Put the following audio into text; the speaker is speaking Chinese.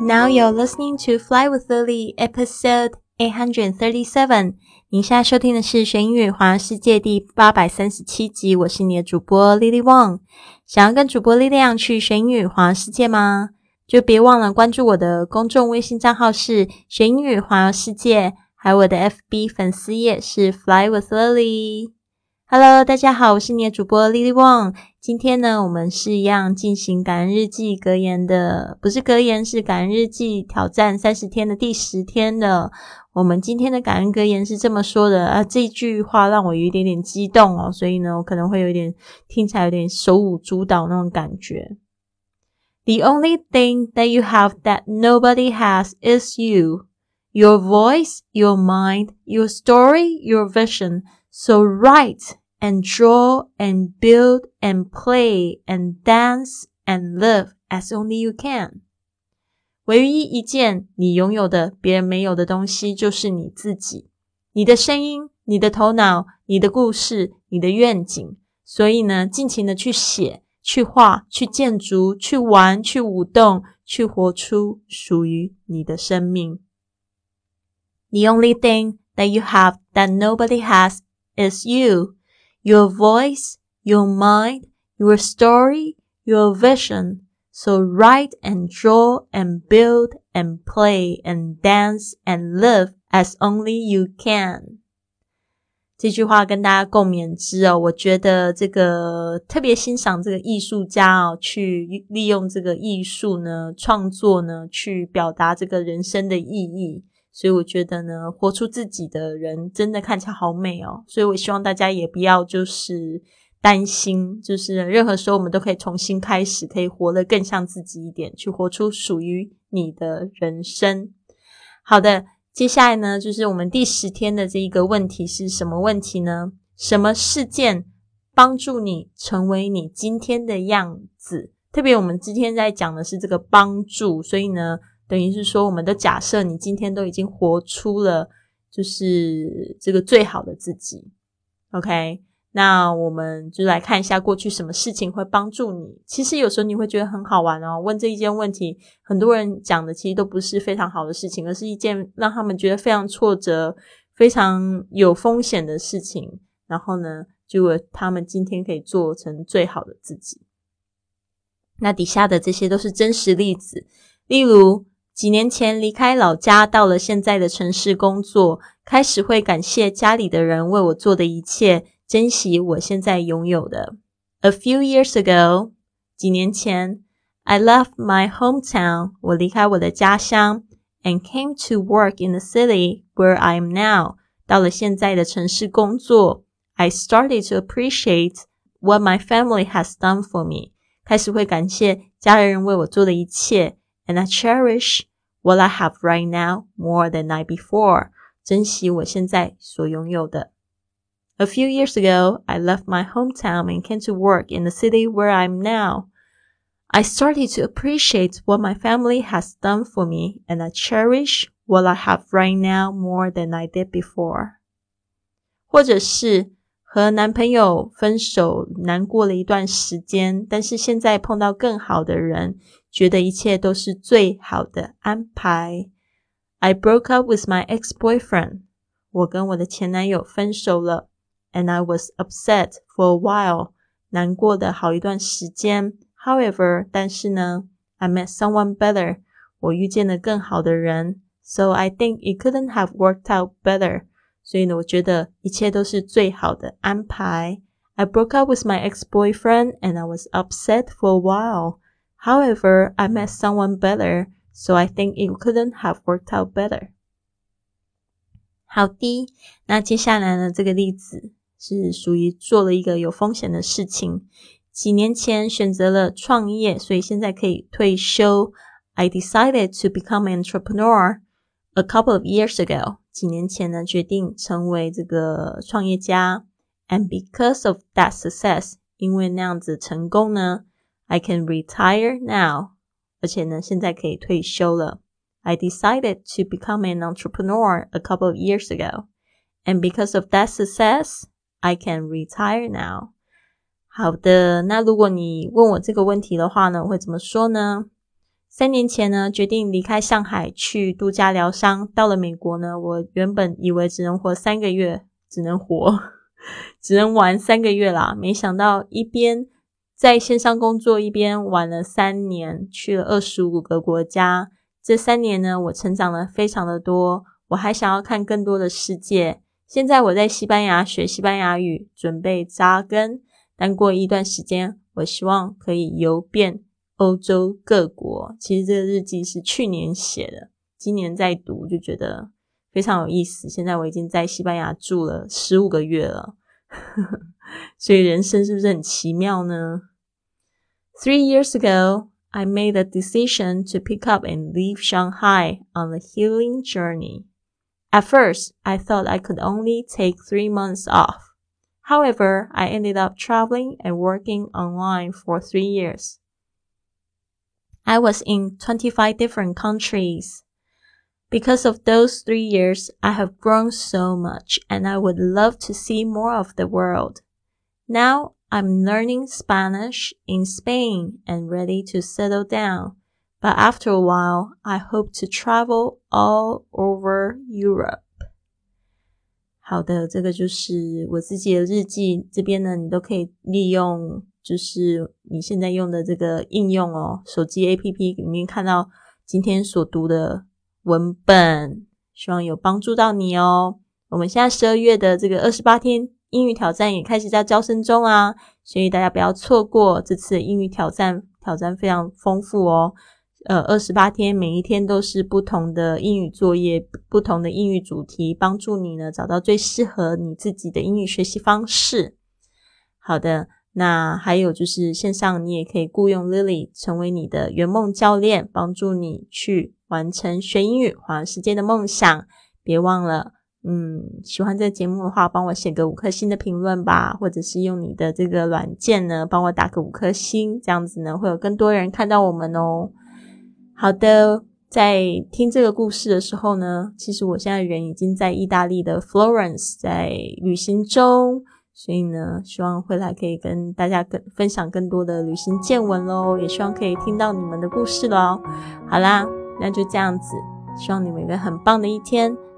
Now you're listening to Fly with Lily, episode eight hundred thirty-seven. 您现在收听的是《学英语环游世界》第八百三十七集。我是你的主播 Lily Wang。想要跟主播力量去学英语环游世界吗？就别忘了关注我的公众微信账号是“学英语环游世界”，还有我的 FB 粉丝页是 “Fly with Lily”。Hello，大家好，我是你的主播 Lily Wong。今天呢，我们是一样进行感恩日记格言的，不是格言，是感恩日记挑战三十天的第十天的。我们今天的感恩格言是这么说的啊，这句话让我有一点点激动哦，所以呢，我可能会有点听起来有点手舞足蹈那种感觉。The only thing that you have that nobody has is you, your voice, your mind, your story, your vision. So write and draw and build and play and dance and live as only you can. 唯一一件你拥有的别人没有的东西，就是你自己。你的声音、你的头脑、你的故事、你的愿景。所以呢，尽情的去写、去画、去建筑、去玩、去舞动、去活出属于你的生命。The only thing that you have that nobody has is you, your voice, your mind, your story, your vision. So write and draw and build and play and dance and live as only you can. 这句话跟大家共勉之哦，我觉得这个特别欣赏这个艺术家哦，去利用这个艺术呢，创作呢，去表达这个人生的意义。 所以我觉得呢，活出自己的人真的看起来好美哦。所以我希望大家也不要就是担心，就是任何时候我们都可以重新开始，可以活得更像自己一点，去活出属于你的人生。好的，接下来呢，就是我们第十天的这一个问题是什么问题呢？什么事件帮助你成为你今天的样子？特别我们今天在讲的是这个帮助，所以呢。等于是说，我们的假设你今天都已经活出了，就是这个最好的自己。OK，那我们就来看一下过去什么事情会帮助你。其实有时候你会觉得很好玩哦，问这一件问题，很多人讲的其实都不是非常好的事情，而是一件让他们觉得非常挫折、非常有风险的事情。然后呢，就他们今天可以做成最好的自己。那底下的这些都是真实例子，例如。几年前离开老家，到了现在的城市工作，开始会感谢家里的人为我做的一切，珍惜我现在拥有的。A few years ago，几年前，I left my hometown，我离开我的家乡，and came to work in the city where I am now，到了现在的城市工作。I started to appreciate what my family has done for me，开始会感谢家人为我做的一切。and I cherish what I have right now more than I before. 珍惜我现在所拥有的。A few years ago, I left my hometown and came to work in the city where I'm now. I started to appreciate what my family has done for me, and I cherish what I have right now more than I did before. 或者是和男朋友分手，难过了一段时间，但是现在碰到更好的人， 觉得一切都是最好的安排。I broke up with my ex-boyfriend，我跟我的前男友分手了，and I was upset for a while，难过的好一段时间。However，但是呢，I met someone better，我遇见了更好的人，so I think it couldn't have worked out better。所以呢，我觉得一切都是最好的安排。I broke up with my ex-boyfriend and I was upset for a while. However, I met someone better, so I think it couldn't have worked out better. 好的，那接下来呢？这个例子是属于做了一个有风险的事情。几年前选择了创业，所以现在可以退休。I decided to become an entrepreneur a couple of years ago. 几年前呢，决定成为这个创业家，and because of that success，因为那样子成功呢 ，I can retire now，而且呢，现在可以退休了。I decided to become an entrepreneur a couple of years ago, and because of that success, I can retire now. 好的，那如果你问我这个问题的话呢，我会怎么说呢？三年前呢，决定离开上海去度假疗伤。到了美国呢，我原本以为只能活三个月，只能活，只能玩三个月啦。没想到一边在线上工作，一边玩了三年，去了二十五个国家。这三年呢，我成长了非常的多。我还想要看更多的世界。现在我在西班牙学西班牙语，准备扎根。但过一段时间，我希望可以游遍。欧洲各国，其实这个日记是去年写的，今年在读就觉得非常有意思。现在我已经在西班牙住了十五个月了，所以人生是不是很奇妙呢？Three years ago, I made a decision to pick up and leave Shanghai on a healing journey. At first, I thought I could only take three months off. However, I ended up traveling and working online for three years. I was in 25 different countries. Because of those three years, I have grown so much and I would love to see more of the world. Now I'm learning Spanish in Spain and ready to settle down. But after a while, I hope to travel all over Europe. 好的，这个就是我自己的日记。这边呢，你都可以利用就是你现在用的这个应用哦，手机 APP 里面看到今天所读的文本，希望有帮助到你哦。我们现在十二月的这个二十八天英语挑战也开始在招生中啊，所以大家不要错过这次英语挑战，挑战非常丰富哦。呃，二十八天每一天都是不同的英语作业，不同的英语主题，帮助你呢找到最适合你自己的英语学习方式。好的。那还有就是线上，你也可以雇佣 Lily 成为你的圆梦教练，帮助你去完成学英语、环世界的梦想。别忘了，嗯，喜欢这节目的话，帮我写个五颗星的评论吧，或者是用你的这个软件呢，帮我打个五颗星，这样子呢，会有更多人看到我们哦。好的，在听这个故事的时候呢，其实我现在人已经在意大利的 Florence，在旅行中。所以呢，希望未来可以跟大家更分享更多的旅行见闻喽，也希望可以听到你们的故事喽。好啦，那就这样子，希望你们有个很棒的一天